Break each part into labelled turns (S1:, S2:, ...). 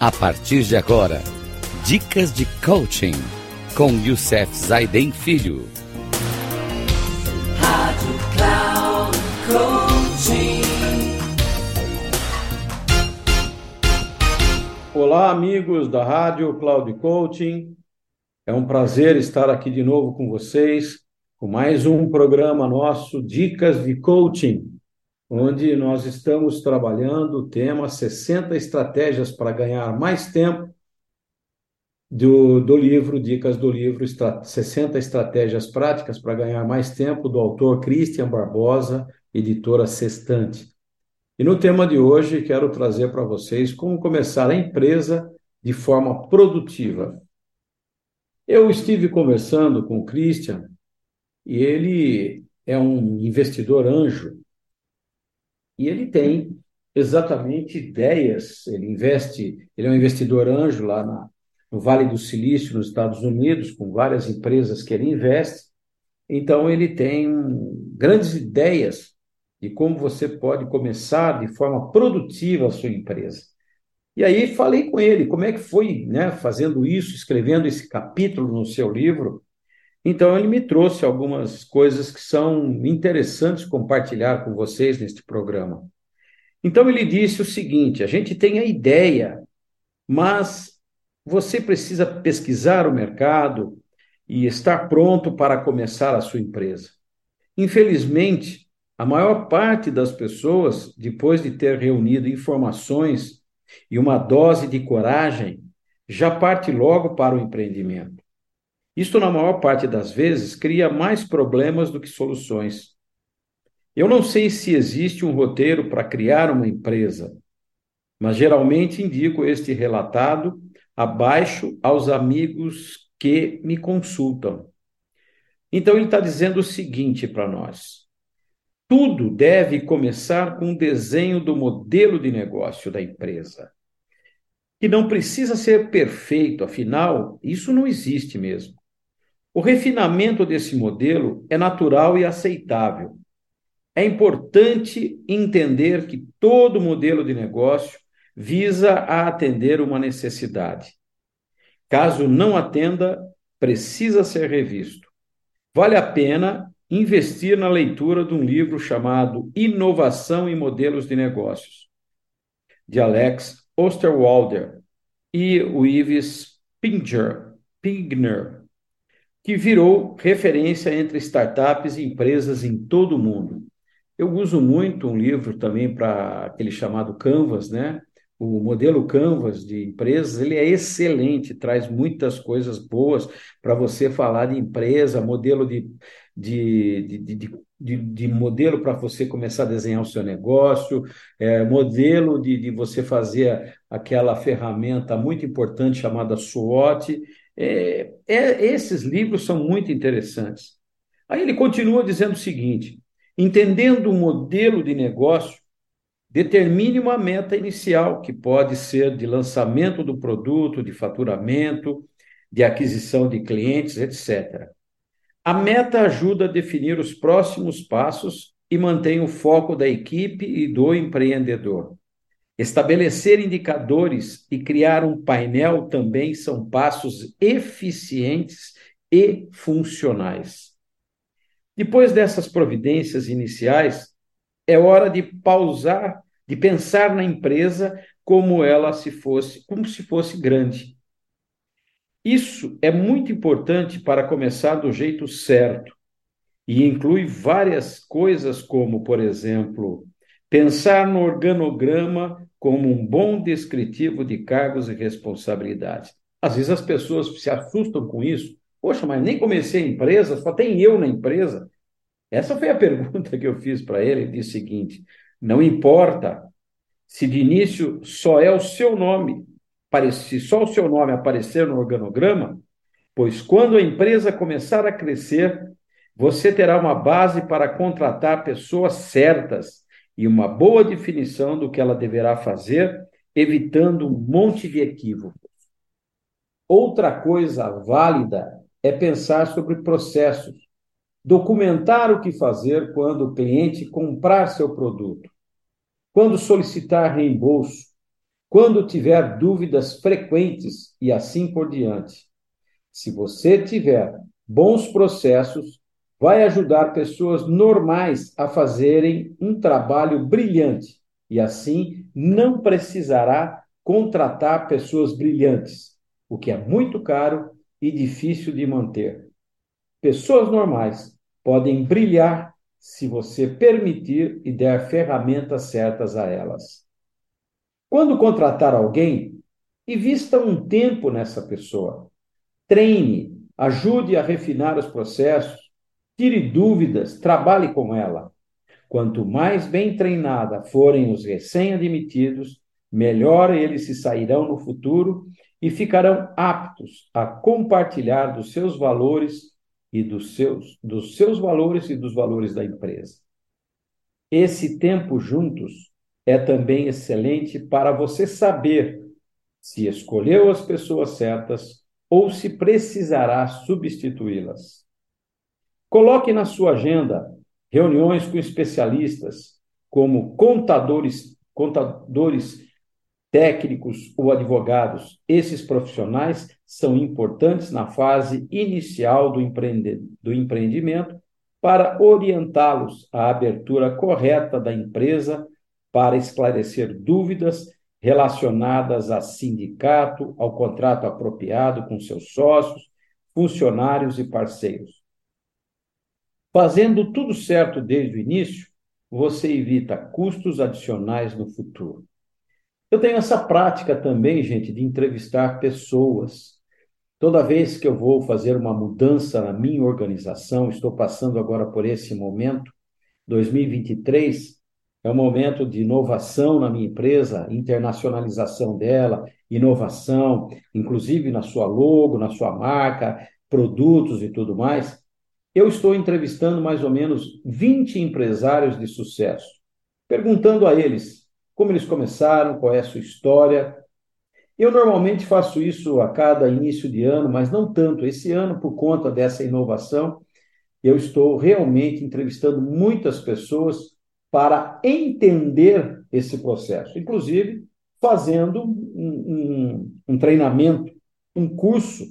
S1: A partir de agora, dicas de coaching com Youssef Zaiden Filho. Rádio Cloud Coaching.
S2: Olá, amigos da Rádio Cloud Coaching. É um prazer estar aqui de novo com vocês, com mais um programa nosso, Dicas de Coaching onde nós estamos trabalhando o tema 60 estratégias para ganhar mais tempo do, do livro, dicas do livro 60 estratégias práticas para ganhar mais tempo, do autor Christian Barbosa, editora Sextante. E no tema de hoje quero trazer para vocês como começar a empresa de forma produtiva. Eu estive conversando com o Christian e ele é um investidor anjo e ele tem exatamente ideias. Ele investe, ele é um investidor anjo lá na, no Vale do Silício, nos Estados Unidos, com várias empresas que ele investe. Então, ele tem grandes ideias de como você pode começar de forma produtiva a sua empresa. E aí falei com ele como é que foi, né, fazendo isso, escrevendo esse capítulo no seu livro. Então, ele me trouxe algumas coisas que são interessantes compartilhar com vocês neste programa. Então, ele disse o seguinte: a gente tem a ideia, mas você precisa pesquisar o mercado e estar pronto para começar a sua empresa. Infelizmente, a maior parte das pessoas, depois de ter reunido informações e uma dose de coragem, já parte logo para o empreendimento. Isto, na maior parte das vezes, cria mais problemas do que soluções. Eu não sei se existe um roteiro para criar uma empresa, mas geralmente indico este relatado abaixo aos amigos que me consultam. Então, ele está dizendo o seguinte para nós: tudo deve começar com o desenho do modelo de negócio da empresa, que não precisa ser perfeito, afinal, isso não existe mesmo. O refinamento desse modelo é natural e aceitável. É importante entender que todo modelo de negócio visa a atender uma necessidade. Caso não atenda, precisa ser revisto. Vale a pena investir na leitura de um livro chamado Inovação em Modelos de Negócios, de Alex Osterwalder e o Ives Pinger, Pigner, que virou referência entre startups e empresas em todo o mundo. Eu uso muito um livro também para aquele chamado Canvas, né? O modelo Canvas de empresas, ele é excelente, traz muitas coisas boas para você falar de empresa, modelo de, de, de, de de, de, modelo para você começar a desenhar o seu negócio, é, modelo de, de você fazer aquela ferramenta muito importante chamada SWOT. É, é, esses livros são muito interessantes. Aí ele continua dizendo o seguinte: entendendo o modelo de negócio, determine uma meta inicial, que pode ser de lançamento do produto, de faturamento, de aquisição de clientes, etc. A meta ajuda a definir os próximos passos e mantém o foco da equipe e do empreendedor. Estabelecer indicadores e criar um painel também são passos eficientes e funcionais. Depois dessas providências iniciais, é hora de pausar, de pensar na empresa como ela se fosse, como se fosse grande. Isso é muito importante para começar do jeito certo e inclui várias coisas como, por exemplo, pensar no organograma como um bom descritivo de cargos e responsabilidades. Às vezes as pessoas se assustam com isso. Poxa, mas nem comecei a empresa, só tem eu na empresa. Essa foi a pergunta que eu fiz para ele. Ele disse o seguinte: não importa se de início só é o seu nome, se só o seu nome aparecer no organograma, pois quando a empresa começar a crescer, você terá uma base para contratar pessoas certas e uma boa definição do que ela deverá fazer, evitando um monte de equívocos. Outra coisa válida é pensar sobre processos, documentar o que fazer quando o cliente comprar seu produto, quando solicitar reembolso, quando tiver dúvidas frequentes e assim por diante. Se você tiver bons processos, vai ajudar pessoas normais a fazerem um trabalho brilhante e assim não precisará contratar pessoas brilhantes, o que é muito caro e difícil de manter. Pessoas normais podem brilhar se você permitir e der ferramentas certas a elas. Quando contratar alguém, invista um tempo nessa pessoa. Treine, ajude a refinar os processos, tire dúvidas, trabalhe com ela. Quanto mais bem treinada forem os recém-admitidos, melhor eles se sairão no futuro e ficarão aptos a compartilhar dos seus valores e dos seus, dos seus valores e dos valores da empresa. Esse tempo juntos é também excelente para você saber se escolheu as pessoas certas ou se precisará substituí-las. Coloque na sua agenda reuniões com especialistas, como contadores, contadores técnicos ou advogados. Esses profissionais são importantes na fase inicial do, empreende, do empreendimento para orientá-los à abertura correta da empresa, para esclarecer dúvidas relacionadas a sindicato, ao contrato apropriado com seus sócios, funcionários e parceiros. Fazendo tudo certo desde o início, você evita custos adicionais no futuro. Eu tenho essa prática também, gente, de entrevistar pessoas. Toda vez que eu vou fazer uma mudança na minha organização, estou passando agora por esse momento, 2023 é um momento de inovação na minha empresa, internacionalização dela, inovação, inclusive na sua logo, na sua marca, produtos e tudo mais. Eu estou entrevistando mais ou menos 20 empresários de sucesso, perguntando a eles como eles começaram, qual é a sua história. Eu normalmente faço isso a cada início de ano, mas não tanto. Esse ano, por conta dessa inovação, eu estou realmente entrevistando muitas pessoas para entender esse processo, inclusive fazendo um, um, um treinamento, um curso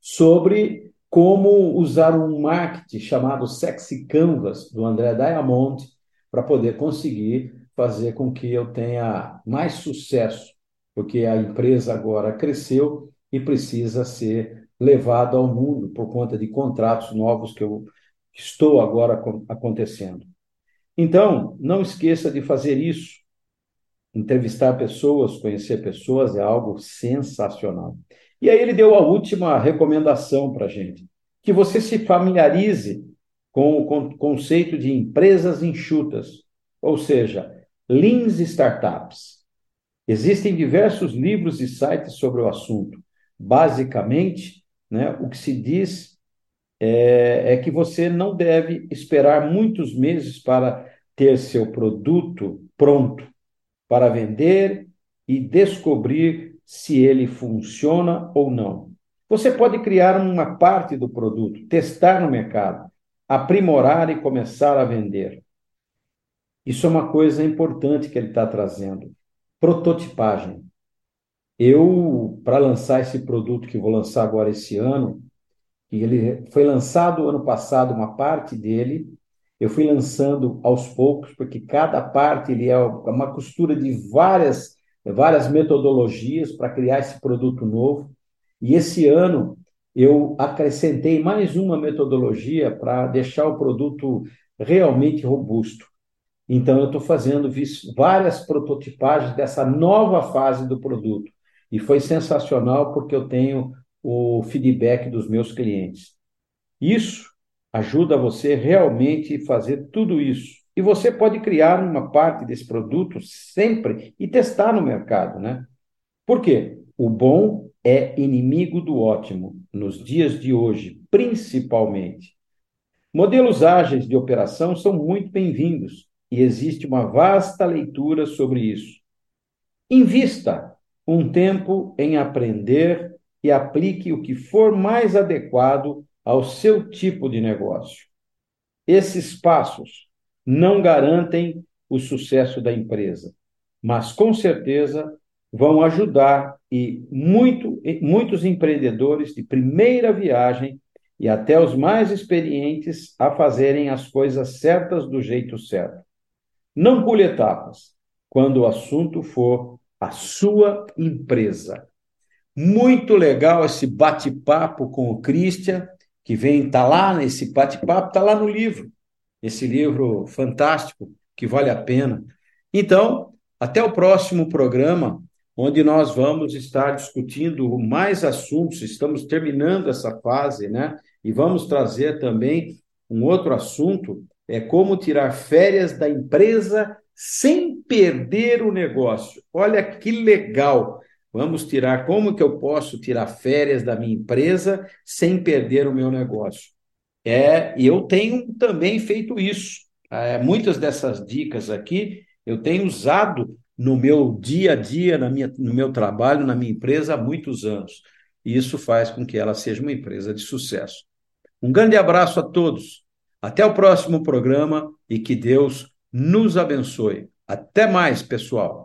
S2: sobre como usar um marketing chamado Sexy Canvas, do André Diamond, para poder conseguir fazer com que eu tenha mais sucesso, porque a empresa agora cresceu e precisa ser levada ao mundo por conta de contratos novos que eu estou agora acontecendo. Então, não esqueça de fazer isso. Entrevistar pessoas, conhecer pessoas é algo sensacional. E aí ele deu a última recomendação para a gente, que você se familiarize com o conceito de empresas enxutas, ou seja, Lean Startups. Existem diversos livros e sites sobre o assunto. Basicamente, né, o que se diz é, é que você não deve esperar muitos meses para ter seu produto pronto para vender e descobrir se ele funciona ou não. Você pode criar uma parte do produto, testar no mercado, aprimorar e começar a vender. Isso é uma coisa importante que ele está trazendo. Prototipagem. Eu, para lançar esse produto que vou lançar agora esse ano, e ele foi lançado ano passado uma parte dele. Eu fui lançando aos poucos, porque cada parte ele é uma costura de várias várias metodologias para criar esse produto novo. E esse ano eu acrescentei mais uma metodologia para deixar o produto realmente robusto. Então, eu estou fazendo várias prototipagens dessa nova fase do produto. E foi sensacional porque eu tenho o feedback dos meus clientes. Isso ajuda você realmente a fazer tudo isso. E você pode criar uma parte desse produto sempre e testar no mercado, né? Por quê? O bom é inimigo do ótimo nos dias de hoje, principalmente. Modelos ágeis de operação são muito bem-vindos e existe uma vasta leitura sobre isso. Invista um tempo em aprender e aplique o que for mais adequado ao seu tipo de negócio. Esses passos não garantem o sucesso da empresa, mas com certeza vão ajudar e muito, muitos empreendedores de primeira viagem e até os mais experientes a fazerem as coisas certas do jeito certo. Não pule etapas quando o assunto for a sua empresa. Muito legal esse bate-papo com o Christian, que vem, tá lá nesse bate-papo, tá lá no livro. Esse livro fantástico que vale a pena. Então, até o próximo programa, onde nós vamos estar discutindo mais assuntos. Estamos terminando essa fase, né? E vamos trazer também um outro assunto, é como tirar férias da empresa sem perder o negócio. Olha que legal. Vamos tirar como que eu posso tirar férias da minha empresa sem perder o meu negócio. É, e eu tenho também feito isso. É, muitas dessas dicas aqui eu tenho usado no meu dia a dia, na minha, no meu trabalho, na minha empresa há muitos anos. E isso faz com que ela seja uma empresa de sucesso. Um grande abraço a todos. Até o próximo programa e que Deus nos abençoe. Até mais, pessoal.